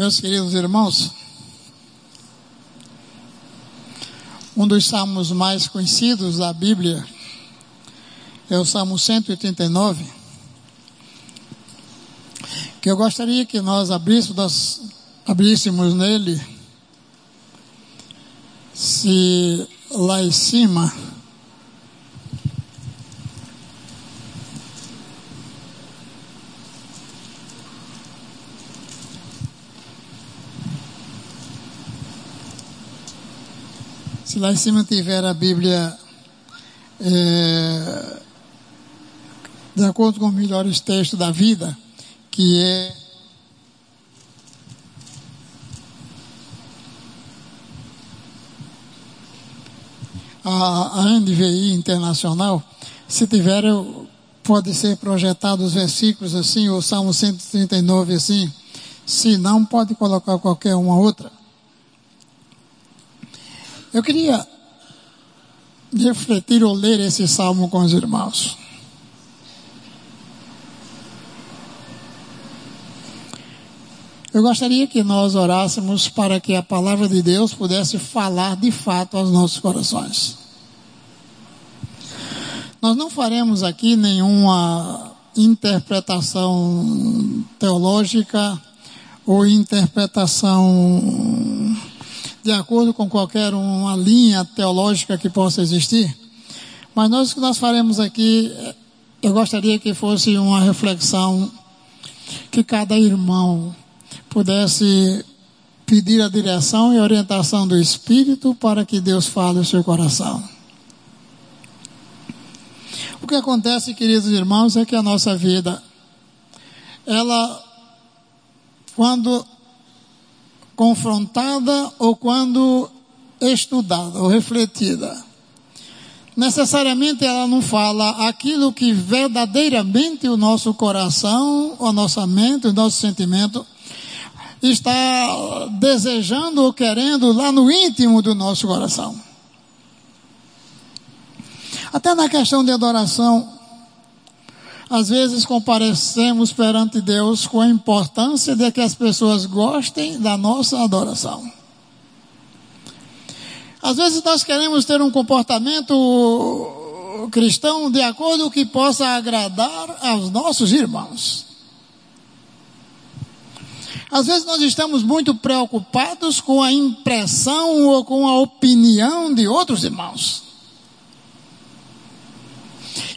Meus queridos irmãos, um dos salmos mais conhecidos da Bíblia é o Salmo 189, que eu gostaria que nós abríssemos, abríssemos nele, se lá em cima Se lá em cima tiver a Bíblia é, de acordo com os melhores textos da vida, que é a, a NVI Internacional, se tiver, pode ser projetado os versículos assim, o Salmo 139 assim, se não, pode colocar qualquer uma outra. Eu queria refletir ou ler esse salmo com os irmãos. Eu gostaria que nós orássemos para que a palavra de Deus pudesse falar de fato aos nossos corações. Nós não faremos aqui nenhuma interpretação teológica ou interpretação de acordo com qualquer uma linha teológica que possa existir. Mas nós o que nós faremos aqui, eu gostaria que fosse uma reflexão que cada irmão pudesse pedir a direção e orientação do Espírito para que Deus fale o seu coração. O que acontece, queridos irmãos, é que a nossa vida, ela, quando confrontada ou quando estudada ou refletida. Necessariamente ela não fala aquilo que verdadeiramente o nosso coração, a nossa mente, o nosso sentimento está desejando ou querendo lá no íntimo do nosso coração. Até na questão de adoração, às vezes comparecemos perante Deus com a importância de que as pessoas gostem da nossa adoração. Às vezes nós queremos ter um comportamento cristão de acordo com que possa agradar aos nossos irmãos. Às vezes nós estamos muito preocupados com a impressão ou com a opinião de outros irmãos.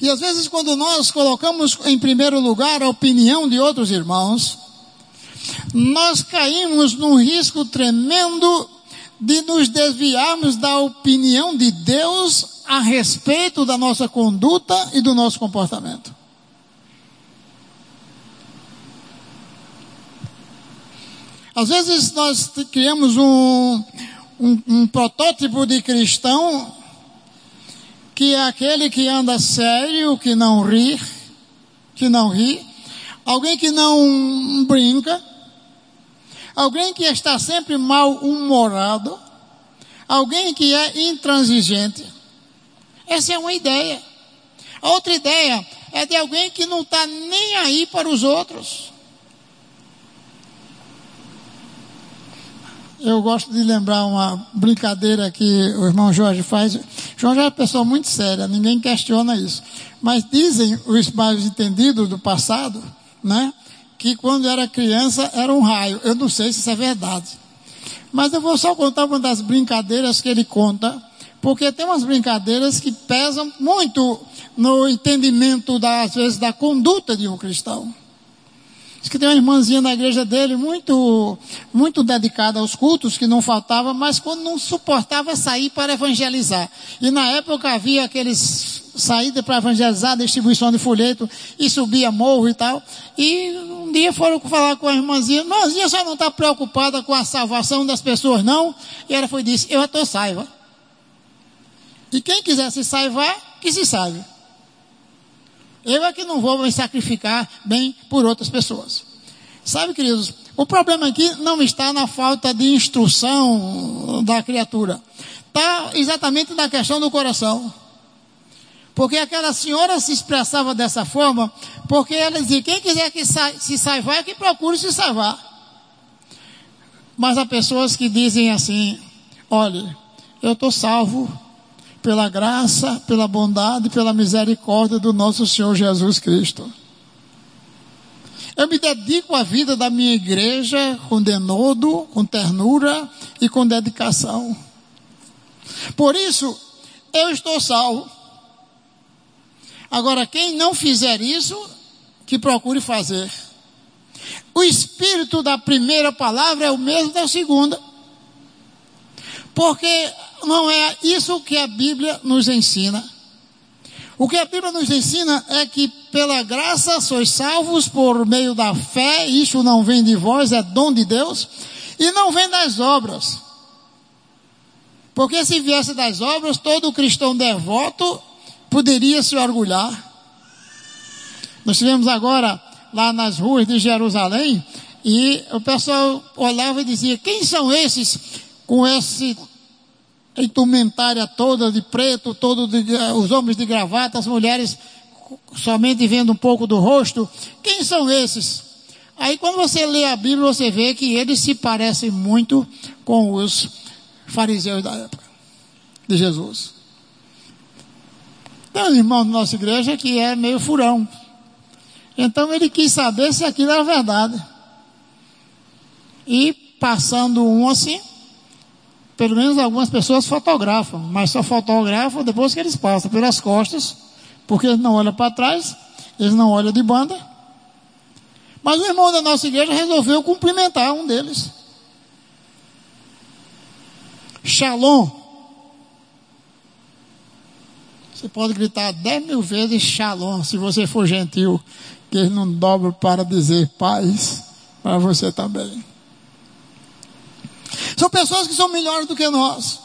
E às vezes, quando nós colocamos em primeiro lugar a opinião de outros irmãos, nós caímos num risco tremendo de nos desviarmos da opinião de Deus a respeito da nossa conduta e do nosso comportamento. Às vezes nós criamos um, um, um protótipo de cristão que é aquele que anda sério, que não ri, que não ri, alguém que não brinca, alguém que está sempre mal humorado, alguém que é intransigente. Essa é uma ideia. A outra ideia é de alguém que não está nem aí para os outros. Eu gosto de lembrar uma brincadeira que o irmão Jorge faz. Jorge é uma pessoa muito séria, ninguém questiona isso. Mas dizem os mais entendidos do passado, né? Que quando era criança era um raio. Eu não sei se isso é verdade. Mas eu vou só contar uma das brincadeiras que ele conta, porque tem umas brincadeiras que pesam muito no entendimento, das, às vezes, da conduta de um cristão. Diz que tem uma irmãzinha na igreja dele muito, muito dedicada aos cultos, que não faltava, mas quando não suportava sair para evangelizar. E na época havia aqueles saída para evangelizar, distribuição de folheto, e subia morro e tal. E um dia foram falar com a irmãzinha, irmãzinha, você não está preocupada com a salvação das pessoas, não? E ela foi disse, eu estou saiva. E quem quiser se salvar, que se salve. Eu é que não vou me sacrificar bem por outras pessoas. Sabe, queridos, o problema aqui não está na falta de instrução da criatura. Está exatamente na questão do coração. Porque aquela senhora se expressava dessa forma, porque ela dizia, quem quiser que se salvar, que procure se salvar. Mas há pessoas que dizem assim: olhe, eu estou salvo pela graça, pela bondade, pela misericórdia do nosso Senhor Jesus Cristo. Eu me dedico à vida da minha igreja com denodo, com ternura e com dedicação. Por isso, eu estou salvo. Agora, quem não fizer isso, que procure fazer. O espírito da primeira palavra é o mesmo da segunda. Porque não é isso que a Bíblia nos ensina. O que a Bíblia nos ensina é que pela graça sois salvos por meio da fé, isso não vem de vós, é dom de Deus, e não vem das obras. Porque se viesse das obras, todo cristão devoto poderia se orgulhar. Nós tivemos agora lá nas ruas de Jerusalém e o pessoal olhava e dizia: quem são esses com esse indumentária toda de preto, todo de, os homens de gravata, as mulheres somente vendo um pouco do rosto. Quem são esses? Aí quando você lê a Bíblia, você vê que eles se parecem muito com os fariseus da época de Jesus. Tem um irmão da nossa igreja que é meio furão. Então ele quis saber se aquilo era verdade. E passando um assim, pelo menos algumas pessoas fotografam, mas só fotografam depois que eles passam pelas costas, porque eles não olham para trás, eles não olham de banda. Mas o irmão da nossa igreja resolveu cumprimentar um deles. Shalom. Você pode gritar dez mil vezes Shalom, se você for gentil, que ele não dobra para dizer paz para você também. São pessoas que são melhores do que nós.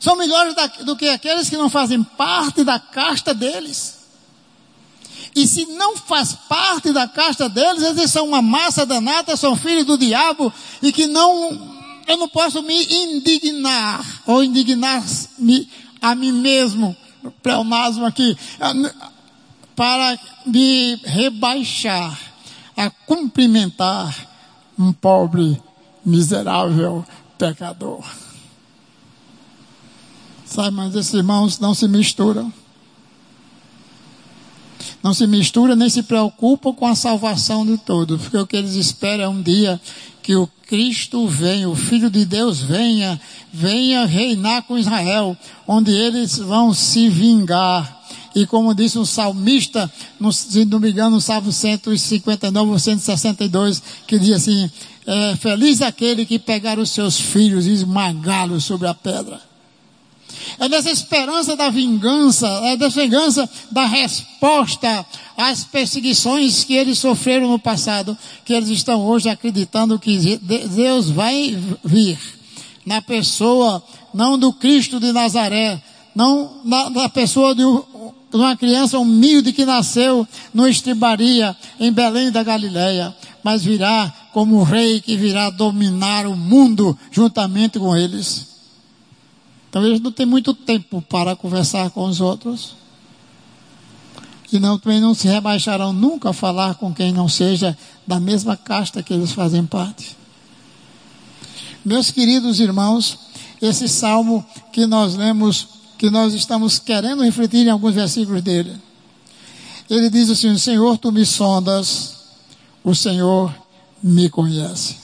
São melhores do que aqueles que não fazem parte da casta deles. E se não faz parte da casta deles, eles são uma massa danada, são filhos do diabo e que não, eu não posso me indignar ou indignar-me a mim mesmo, pleonasmo aqui, para me rebaixar a cumprimentar um pobre miserável pecador. Sabe, mas esses irmãos não se misturam. Não se misturam nem se preocupam com a salvação de todos, porque o que eles esperam é um dia que o Cristo venha, o Filho de Deus venha, venha reinar com Israel, onde eles vão se vingar. E como disse o salmista, no, se não me engano, no Salmo 159 ou 162, que diz assim, é, feliz aquele que pegar os seus filhos e esmagá-los sobre a pedra. É dessa esperança da vingança, é dessa vingança da resposta às perseguições que eles sofreram no passado, que eles estão hoje acreditando que Deus vai vir na pessoa, não do Cristo de Nazaré, não na, na pessoa de uma criança humilde que nasceu no Estribaria, em Belém da Galileia, mas virá como rei que virá dominar o mundo juntamente com eles. Então eles não têm muito tempo para conversar com os outros. E não, também não se rebaixarão nunca a falar com quem não seja da mesma casta que eles fazem parte. Meus queridos irmãos, esse salmo que nós lemos, que nós estamos querendo refletir em alguns versículos dele. Ele diz assim: Senhor, tu me sondas, o Senhor me conhece.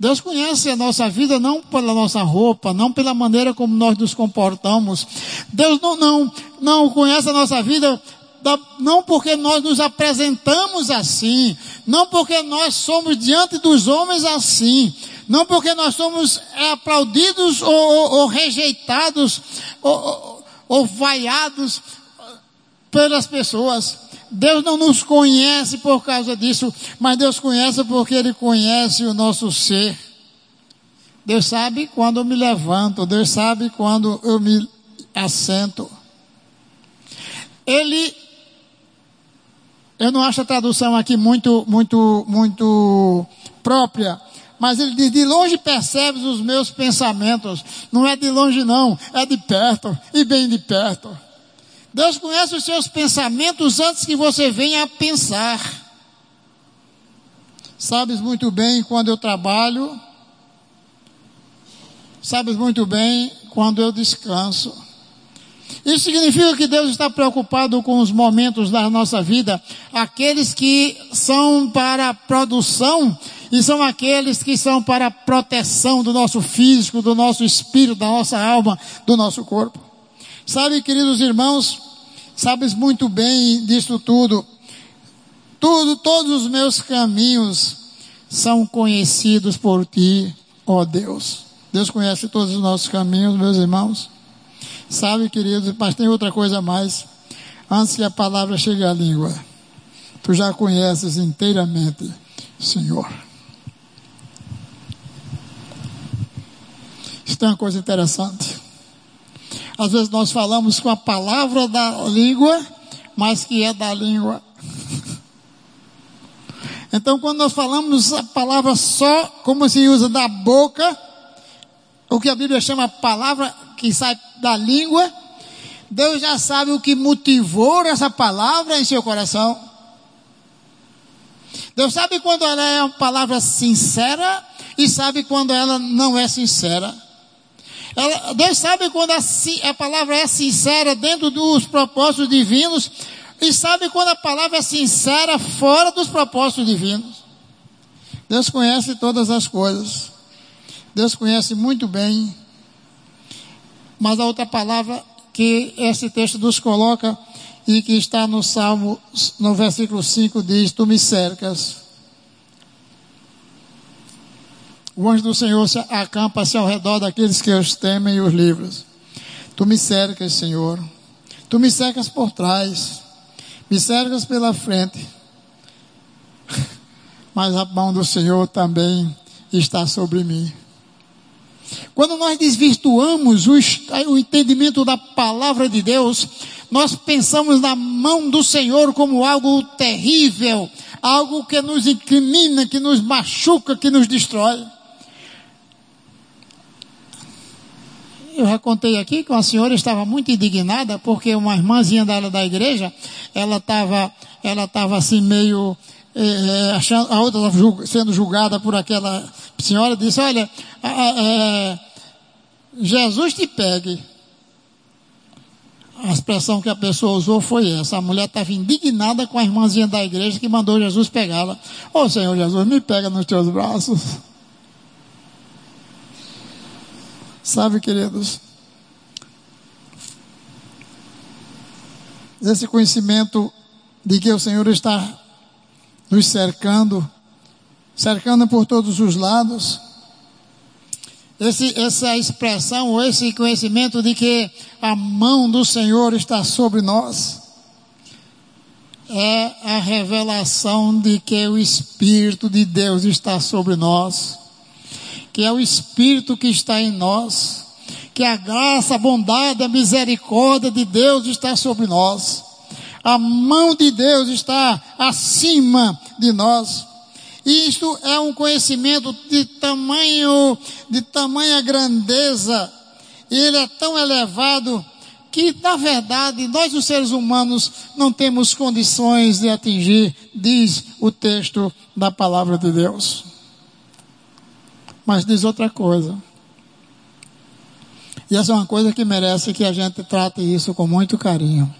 Deus conhece a nossa vida não pela nossa roupa, não pela maneira como nós nos comportamos. Deus não, não, não conhece a nossa vida não porque nós nos apresentamos assim, não porque nós somos diante dos homens assim, não porque nós somos aplaudidos ou, ou, ou rejeitados ou, ou, ou vaiados pelas pessoas. Deus não nos conhece por causa disso, mas Deus conhece porque Ele conhece o nosso ser. Deus sabe quando eu me levanto, Deus sabe quando eu me assento. Ele, eu não acho a tradução aqui muito, muito, muito própria, mas ele diz, de longe percebes os meus pensamentos. Não é de longe não, é de perto, e bem de perto. Deus conhece os seus pensamentos antes que você venha a pensar. Sabes muito bem quando eu trabalho, sabes muito bem quando eu descanso. Isso significa que Deus está preocupado com os momentos da nossa vida, aqueles que são para a produção e são aqueles que são para a proteção do nosso físico, do nosso espírito, da nossa alma, do nosso corpo. Sabe, queridos irmãos, sabes muito bem disso tudo. Tudo, todos os meus caminhos são conhecidos por ti, ó Deus. Deus conhece todos os nossos caminhos, meus irmãos. Sabe, queridos, mas tem outra coisa a mais. Antes que a palavra chegue à língua, tu já conheces inteiramente, Senhor. Isso tem uma coisa interessante. Às vezes nós falamos com a palavra da língua, mas que é da língua. Então, quando nós falamos a palavra só, como se usa da boca, o que a Bíblia chama palavra que sai da língua, Deus já sabe o que motivou essa palavra em seu coração. Deus sabe quando ela é uma palavra sincera e sabe quando ela não é sincera. Ela, Deus sabe quando a, a palavra é sincera dentro dos propósitos divinos e sabe quando a palavra é sincera fora dos propósitos divinos. Deus conhece todas as coisas. Deus conhece muito bem. Mas a outra palavra que esse texto nos coloca e que está no Salmo, no versículo 5, diz: Tu me cercas. O anjo do Senhor se acampa-se ao redor daqueles que os temem e os livros. Tu me cercas, Senhor. Tu me cercas por trás. Me cercas pela frente. Mas a mão do Senhor também está sobre mim. Quando nós desvirtuamos o, entendimento da palavra de Deus, nós pensamos na mão do Senhor como algo terrível, algo que nos incrimina, que nos machuca, que nos destrói. Eu já contei aqui que uma senhora estava muito indignada porque uma irmãzinha dela da igreja, ela estava, ela estava assim meio é, achando, a outra sendo julgada por aquela senhora, disse, olha, é, Jesus te pegue. A expressão que a pessoa usou foi essa. A mulher estava indignada com a irmãzinha da igreja que mandou Jesus pegá-la. Ô oh, Senhor Jesus, me pega nos teus braços. Sabe, queridos, esse conhecimento de que o Senhor está nos cercando, cercando por todos os lados. Esse, essa expressão, ou esse conhecimento de que a mão do Senhor está sobre nós, é a revelação de que o Espírito de Deus está sobre nós, que é o Espírito que está em nós, que a graça, a bondade, a misericórdia de Deus está sobre nós. A mão de Deus está acima de nós. Isto é um conhecimento de tamanho, de tamanha grandeza. Ele é tão elevado que, na verdade, nós os seres humanos não temos condições de atingir, diz o texto da palavra de Deus. Mas diz outra coisa. E essa é uma coisa que merece que a gente trate isso com muito carinho.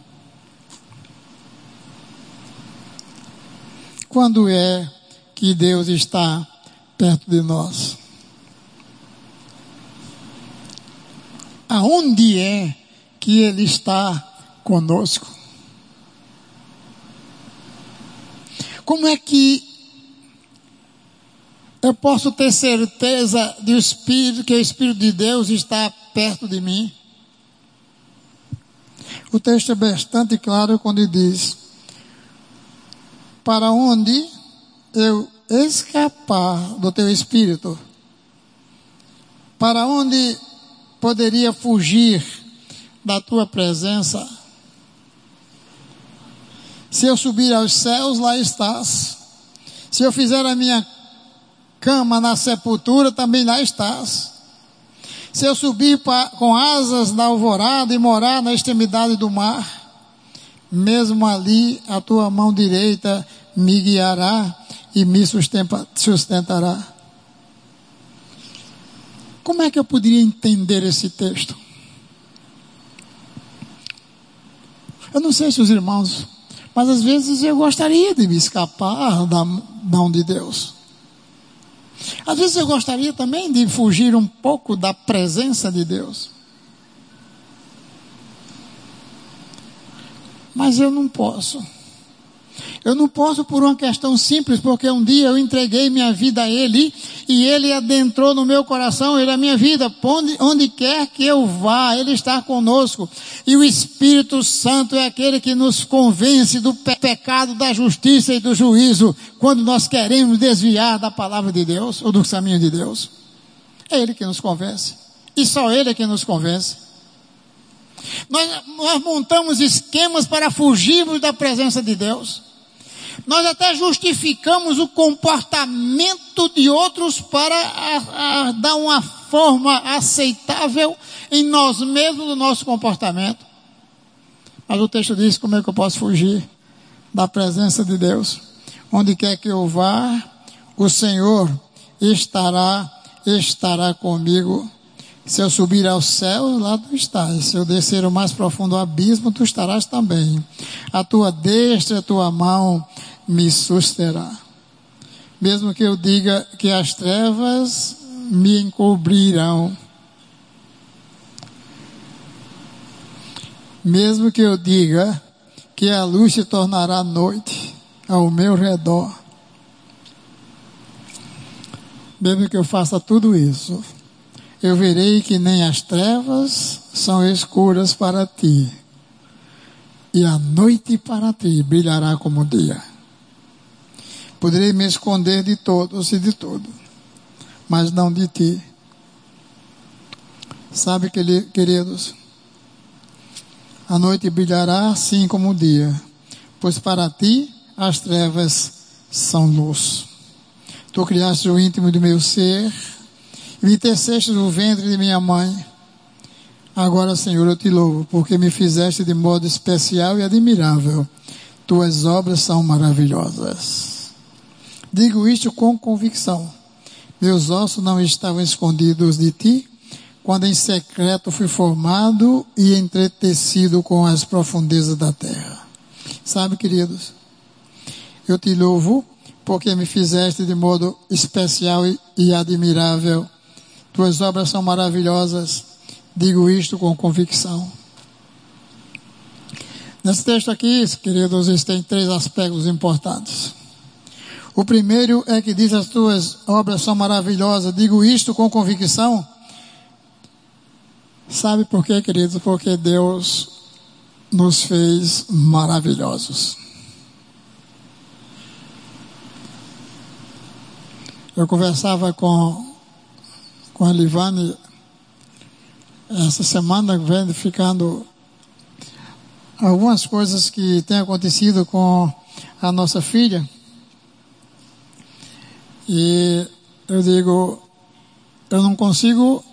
Quando é que Deus está perto de nós? Aonde é que Ele está conosco? Como é que eu posso ter certeza de o Espírito, que o Espírito de Deus está perto de mim? O texto é bastante claro quando diz: para onde eu escapar do teu espírito? Para onde poderia fugir da tua presença? Se eu subir aos céus, lá estás. Se eu fizer a minha cama na sepultura, também lá estás. Se eu subir pra, com asas na alvorada e morar na extremidade do mar, mesmo ali a tua mão direita me guiará e me sustentará. Como é que eu poderia entender esse texto? Eu não sei se os irmãos, mas às vezes eu gostaria de me escapar da mão de Deus. Às vezes eu gostaria também de fugir um pouco da presença de Deus. Mas eu não posso. Eu não posso por uma questão simples, porque um dia eu entreguei minha vida a Ele e Ele adentrou no meu coração, Ele é a minha vida. Onde, onde quer que eu vá, Ele está conosco. E o Espírito Santo é aquele que nos convence do pe pecado, da justiça e do juízo, quando nós queremos desviar da palavra de Deus ou do caminho de Deus. É Ele que nos convence. E só Ele é que nos convence. Nós, nós montamos esquemas para fugirmos da presença de Deus. Nós até justificamos o comportamento de outros para a, a, dar uma forma aceitável em nós mesmos do nosso comportamento. Mas o texto diz como é que eu posso fugir da presença de Deus. Onde quer que eu vá, o Senhor estará, estará comigo. Se eu subir ao céu, lá tu estás. Se eu descer o mais profundo abismo, tu estarás também. A tua destra, a tua mão me susterá. Mesmo que eu diga que as trevas me encobrirão. Mesmo que eu diga que a luz se tornará noite ao meu redor. Mesmo que eu faça tudo isso eu verei que nem as trevas são escuras para ti, e a noite para ti brilhará como o dia. Poderei me esconder de todos e de tudo, mas não de ti. Sabe, queridos, a noite brilhará assim como o dia, pois para ti as trevas são luz. Tu criaste o íntimo do meu ser, me teceste no ventre de minha mãe. Agora, Senhor, eu te louvo, porque me fizeste de modo especial e admirável. Tuas obras são maravilhosas. Digo isto com convicção. Meus ossos não estavam escondidos de ti, quando em secreto fui formado e entretecido com as profundezas da terra. Sabe, queridos, eu te louvo porque me fizeste de modo especial e admirável tuas obras são maravilhosas. Digo isto com convicção. Nesse texto aqui, queridos, existem três aspectos importantes. O primeiro é que diz as tuas obras são maravilhosas. Digo isto com convicção. Sabe por quê, queridos? Porque Deus nos fez maravilhosos. Eu conversava com com a Livane essa semana vem ficando algumas coisas que têm acontecido com a nossa filha. E eu digo, eu não consigo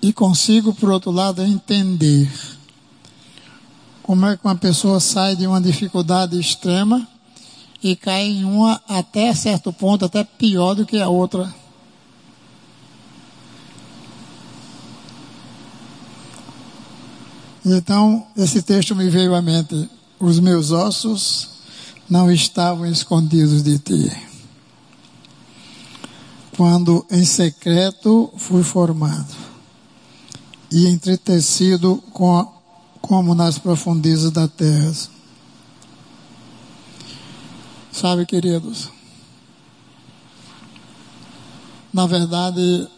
e consigo, por outro lado, entender como é que uma pessoa sai de uma dificuldade extrema e cai em uma até certo ponto, até pior do que a outra. Então, esse texto me veio à mente. Os meus ossos não estavam escondidos de ti. Quando em secreto fui formado e entretecido com, como nas profundezas da terra. Sabe, queridos, na verdade,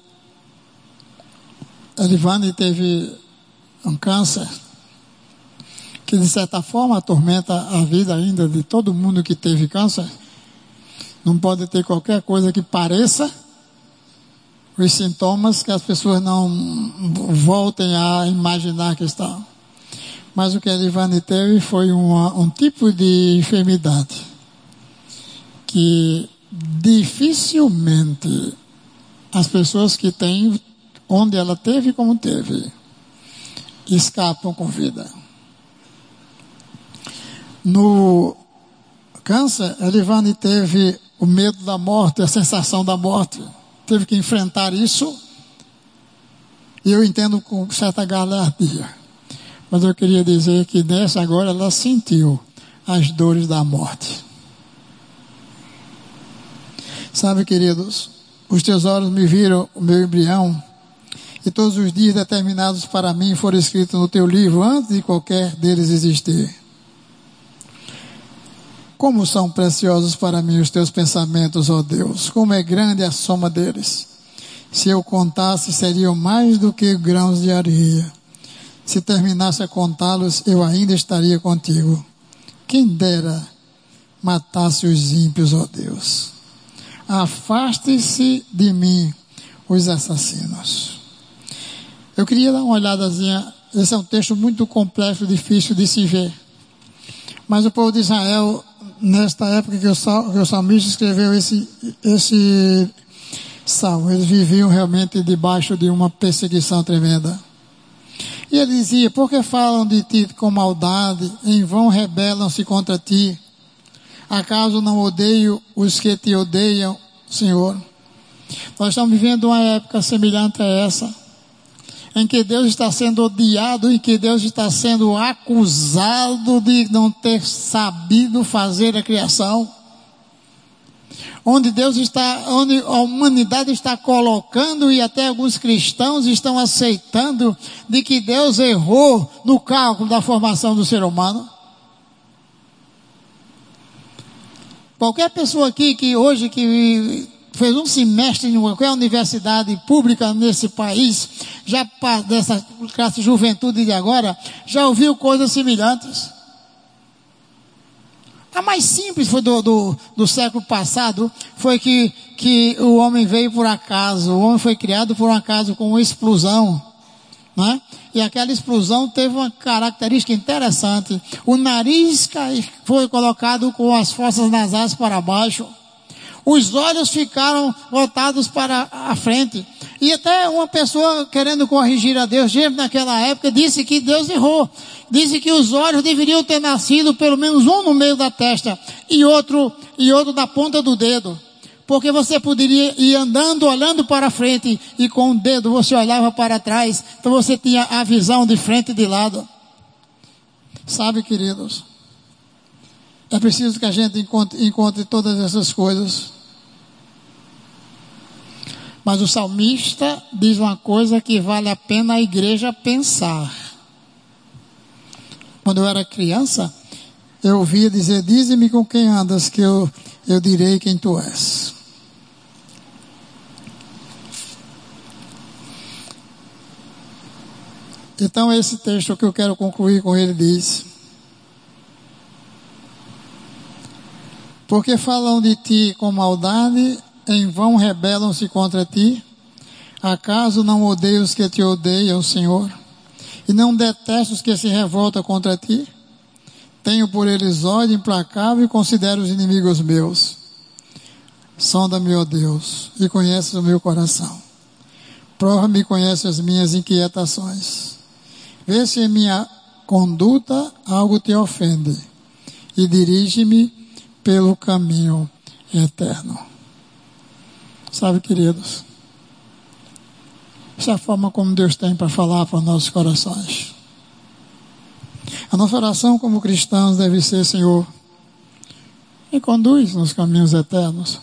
Elivane teve um câncer que de certa forma atormenta a vida ainda de todo mundo que teve câncer. Não pode ter qualquer coisa que pareça os sintomas que as pessoas não voltem a imaginar que estão. Mas o que a Livane teve foi uma, um tipo de enfermidade que dificilmente as pessoas que têm onde ela teve como teve escapam com vida. No câncer, Elivane teve o medo da morte, a sensação da morte. Teve que enfrentar isso. E eu entendo com certa galhardia. Mas eu queria dizer que nessa agora ela sentiu as dores da morte. Sabe, queridos, os teus olhos me viram o meu embrião, e todos os dias determinados para mim foram escritos no teu livro antes de qualquer deles existir. Como são preciosos para mim os teus pensamentos, ó Deus, como é grande a soma deles. Se eu contasse, seriam mais do que grãos de areia. Se terminasse a contá-los, eu ainda estaria contigo. Quem dera matasse os ímpios, ó Deus. Afaste-se de mim os assassinos. Eu queria dar uma olhadazinha. Esse é um texto muito complexo, difícil de se ver. Mas o povo de Israel, nesta época que o, sal, que o salmista escreveu esse, esse salmo, eles viviam realmente debaixo de uma perseguição tremenda. E ele dizia: Por que falam de ti com maldade? Em vão rebelam-se contra ti. Acaso não odeio os que te odeiam, Senhor? Nós estamos vivendo uma época semelhante a essa, em que Deus está sendo odiado, em que Deus está sendo acusado de não ter sabido fazer a criação onde Deus está, onde a humanidade está colocando e até alguns cristãos estão aceitando de que Deus errou no cálculo da formação do ser humano. Qualquer pessoa aqui que hoje que fez um semestre em qualquer universidade pública nesse país, já dessa classe de juventude de agora, já ouviu coisas semelhantes. A mais simples foi do, do, do, século passado, foi que, que o homem veio por acaso, o homem foi criado por um acaso com uma explosão, né? E aquela explosão teve uma característica interessante. O nariz foi colocado com as forças nasais para baixo. Os olhos ficaram voltados para a frente. E até uma pessoa querendo corrigir a Deus, naquela época, disse que Deus errou. Disse que os olhos deveriam ter nascido pelo menos um no meio da testa e outro, e outro na ponta do dedo. Porque você poderia ir andando, olhando para frente e com o dedo você olhava para trás. Então você tinha a visão de frente e de lado. Sabe, queridos? É preciso que a gente encontre, encontre todas essas coisas mas o salmista diz uma coisa que vale a pena a igreja pensar. Quando eu era criança, eu ouvia dizer: Dize-me com quem andas, que eu, eu direi quem tu és. Então, esse texto que eu quero concluir com ele diz: Porque falam de ti com maldade em vão rebelam-se contra ti? Acaso não odeio os que te odeiam, Senhor? E não detesto os que se revoltam contra ti? Tenho por eles ódio implacável e considero os inimigos meus. Sonda-me, ó Deus, e conheces o meu coração. Prova-me e conhece as minhas inquietações. Vê se em minha conduta algo te ofende e dirige-me pelo caminho eterno. Sabe, queridos, essa é a forma como Deus tem para falar para os nossos corações. A nossa oração como cristãos deve ser, Senhor, me conduz nos caminhos eternos.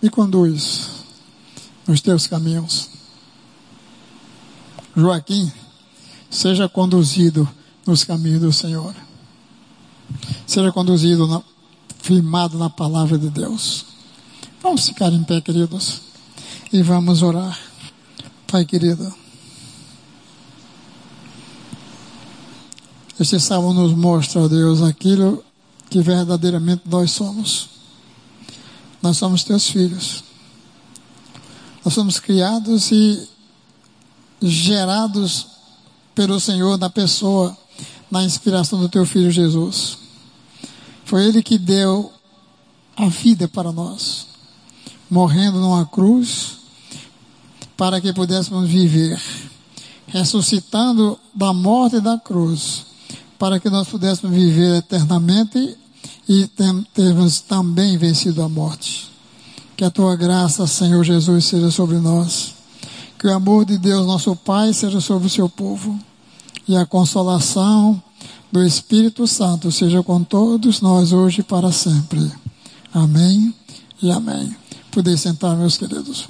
Me conduz nos teus caminhos. Joaquim, seja conduzido nos caminhos do Senhor. Seja conduzido na, firmado na palavra de Deus. Vamos ficar em pé, queridos, e vamos orar. Pai querido, este salmo nos mostra, Deus, aquilo que verdadeiramente nós somos. Nós somos teus filhos. Nós somos criados e gerados pelo Senhor na pessoa, na inspiração do teu filho Jesus. Foi Ele que deu a vida para nós, morrendo numa cruz, para que pudéssemos viver, ressuscitando da morte da cruz, para que nós pudéssemos viver eternamente e temos também vencido a morte. Que a tua graça, Senhor Jesus, seja sobre nós. Que o amor de Deus, nosso Pai, seja sobre o seu povo. E a consolação do Espírito Santo seja com todos nós hoje e para sempre. Amém e amém. Poder sentar, meus queridos.